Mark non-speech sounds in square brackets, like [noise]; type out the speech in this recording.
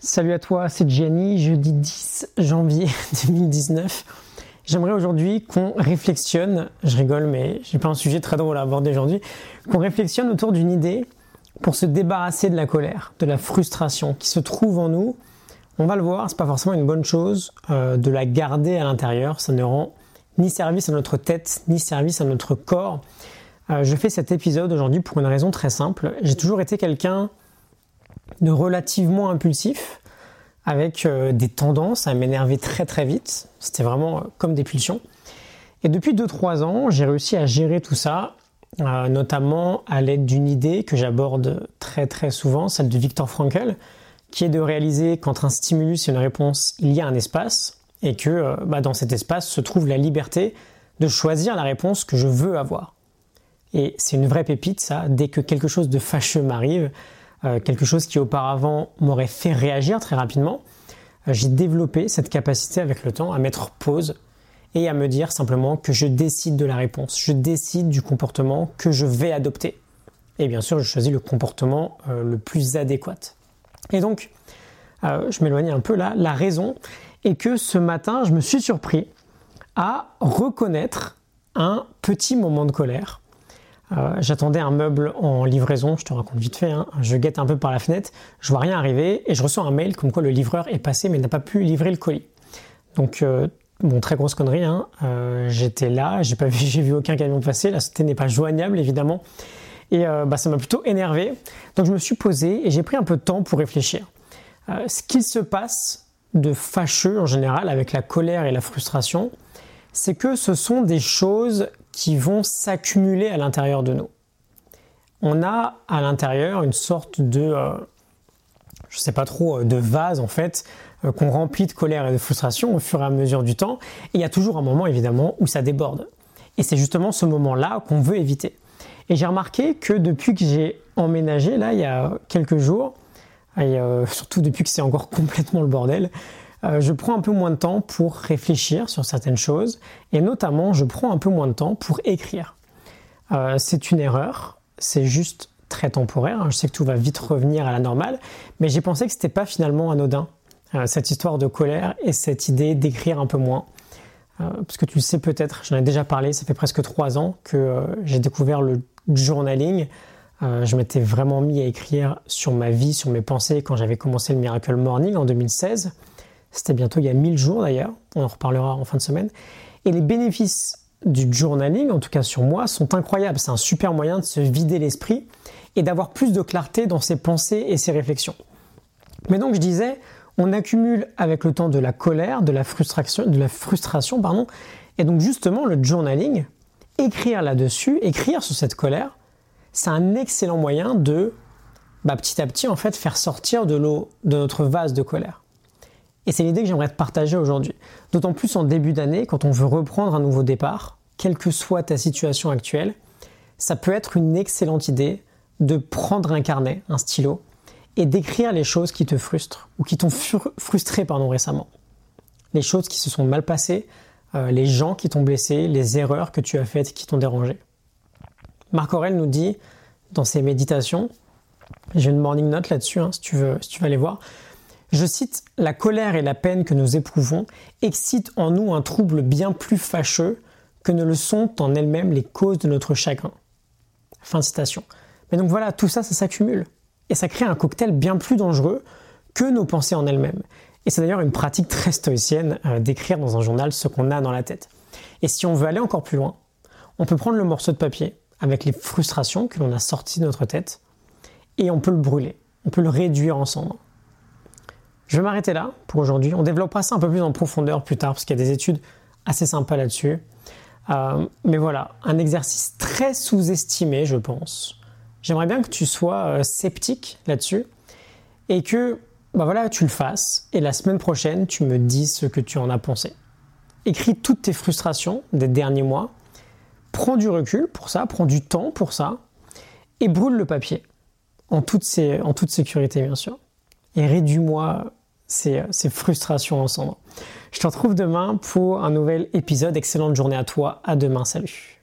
Salut à toi, c'est Gianni, jeudi 10 janvier [laughs] 2019. J'aimerais aujourd'hui qu'on réflexionne, je rigole mais j'ai pas un sujet très drôle à aborder aujourd'hui, qu'on réflexionne autour d'une idée pour se débarrasser de la colère, de la frustration qui se trouve en nous. On va le voir, c'est pas forcément une bonne chose euh, de la garder à l'intérieur, ça ne rend ni service à notre tête, ni service à notre corps. Euh, je fais cet épisode aujourd'hui pour une raison très simple. J'ai toujours été quelqu'un de relativement impulsif, avec euh, des tendances à m'énerver très très vite. C'était vraiment euh, comme des pulsions. Et depuis 2-3 ans, j'ai réussi à gérer tout ça, euh, notamment à l'aide d'une idée que j'aborde très très souvent, celle de Viktor Frankl, qui est de réaliser qu'entre un stimulus et une réponse, il y a un espace, et que bah, dans cet espace se trouve la liberté de choisir la réponse que je veux avoir. Et c'est une vraie pépite, ça, dès que quelque chose de fâcheux m'arrive, euh, quelque chose qui auparavant m'aurait fait réagir très rapidement, euh, j'ai développé cette capacité avec le temps à mettre pause et à me dire simplement que je décide de la réponse, je décide du comportement que je vais adopter. Et bien sûr, je choisis le comportement euh, le plus adéquat. Et donc, je m'éloigne un peu là, la raison est que ce matin, je me suis surpris à reconnaître un petit moment de colère euh, j'attendais un meuble en livraison, je te raconte vite fait, hein. je guette un peu par la fenêtre, je vois rien arriver et je reçois un mail comme quoi le livreur est passé mais n'a pas pu livrer le colis. Donc, euh, bon, très grosse connerie, hein. euh, j'étais là, j'ai vu, [laughs] vu aucun camion passer, la société n'est pas joignable évidemment, et bah, ça m'a plutôt énervé. Donc je me suis posé et j'ai pris un peu de temps pour réfléchir. ce qu'il se passe de fâcheux en général avec la colère et la frustration, c'est que ce sont des choses qui vont s'accumuler à l'intérieur de nous. On a à l'intérieur une sorte de, euh, je sais pas trop, euh, de vase en fait, euh, qu'on remplit de colère et de frustration au fur et à mesure du temps. Et il y a toujours un moment évidemment où ça déborde. Et c'est justement ce moment-là qu'on veut éviter. Et j'ai remarqué que depuis que j'ai emménagé, là, il y a quelques jours, et surtout depuis que c'est encore [laughs] complètement le bordel, euh, je prends un peu moins de temps pour réfléchir sur certaines choses et notamment je prends un peu moins de temps pour écrire. Euh, c'est une erreur, c'est juste très temporaire. Hein. Je sais que tout va vite revenir à la normale, mais j'ai pensé que c'était pas finalement anodin euh, cette histoire de colère et cette idée d'écrire un peu moins. parce que tu le sais peut-être, j'en ai déjà parlé, ça fait presque trois ans que j'ai découvert le journaling. je m'étais vraiment mis à écrire sur ma vie, sur mes pensées quand j'avais commencé le Miracle Morning en 2016. C'était bientôt il y a 1000 jours d'ailleurs, on en reparlera en fin de semaine. Et les bénéfices du journaling, en tout cas sur moi, sont incroyables. C'est un super moyen de se vider l'esprit et d'avoir plus de clarté dans ses pensées et ses réflexions. Mais donc je disais, on accumule avec le temps de la colère, de la frustration, de la frustration, pardon. Et donc justement, le journaling, écrire là-dessus, écrire sur cette colère, c'est un excellent moyen de, bah, petit à petit, en fait, faire sortir de l'eau de notre vase de colère. Et c'est l'idée que j'aimerais te partager aujourd'hui. D'autant plus en début d'année, quand on veut reprendre un nouveau départ, quelle que soit ta situation actuelle, ça peut être une excellente idée de prendre un carnet, un stylo, et d'écrire les choses qui te frustrent ou qui t'ont frustré pardon, récemment. Les choses qui se sont mal passées, euh, les gens qui t'ont blessé, les erreurs que tu as faites qui t'ont dérangé. Marc Aurel nous dit dans ses méditations, j'ai une morning note là-dessus, hein, si, tu si tu veux aller voir, je cite, La colère et la peine que nous éprouvons excitent en nous un trouble bien plus fâcheux que ne le sont en elles-mêmes les causes de notre chagrin. Fin de citation. Mais donc voilà, tout ça, ça s'accumule. Et ça crée un cocktail bien plus dangereux que nos pensées en elles-mêmes. Et c'est d'ailleurs une pratique très stoïcienne euh, d'écrire dans un journal ce qu'on a dans la tête. Et si on veut aller encore plus loin, on peut prendre le morceau de papier avec les frustrations que l'on a sorties de notre tête et on peut le brûler, on peut le réduire en cendres. Je vais m'arrêter là pour aujourd'hui. On développera ça un peu plus en profondeur plus tard parce qu'il y a des études assez sympas là-dessus. Euh, mais voilà, un exercice très sous-estimé, je pense. J'aimerais bien que tu sois euh, sceptique là-dessus et que bah voilà, tu le fasses et la semaine prochaine, tu me dis ce que tu en as pensé. Écris toutes tes frustrations des derniers mois. Prends du recul pour ça, prends du temps pour ça et brûle le papier en toute, en toute sécurité, bien sûr. Et réduis-moi ces, frustrations ensemble. Je te retrouve demain pour un nouvel épisode. Excellente journée à toi. À demain. Salut.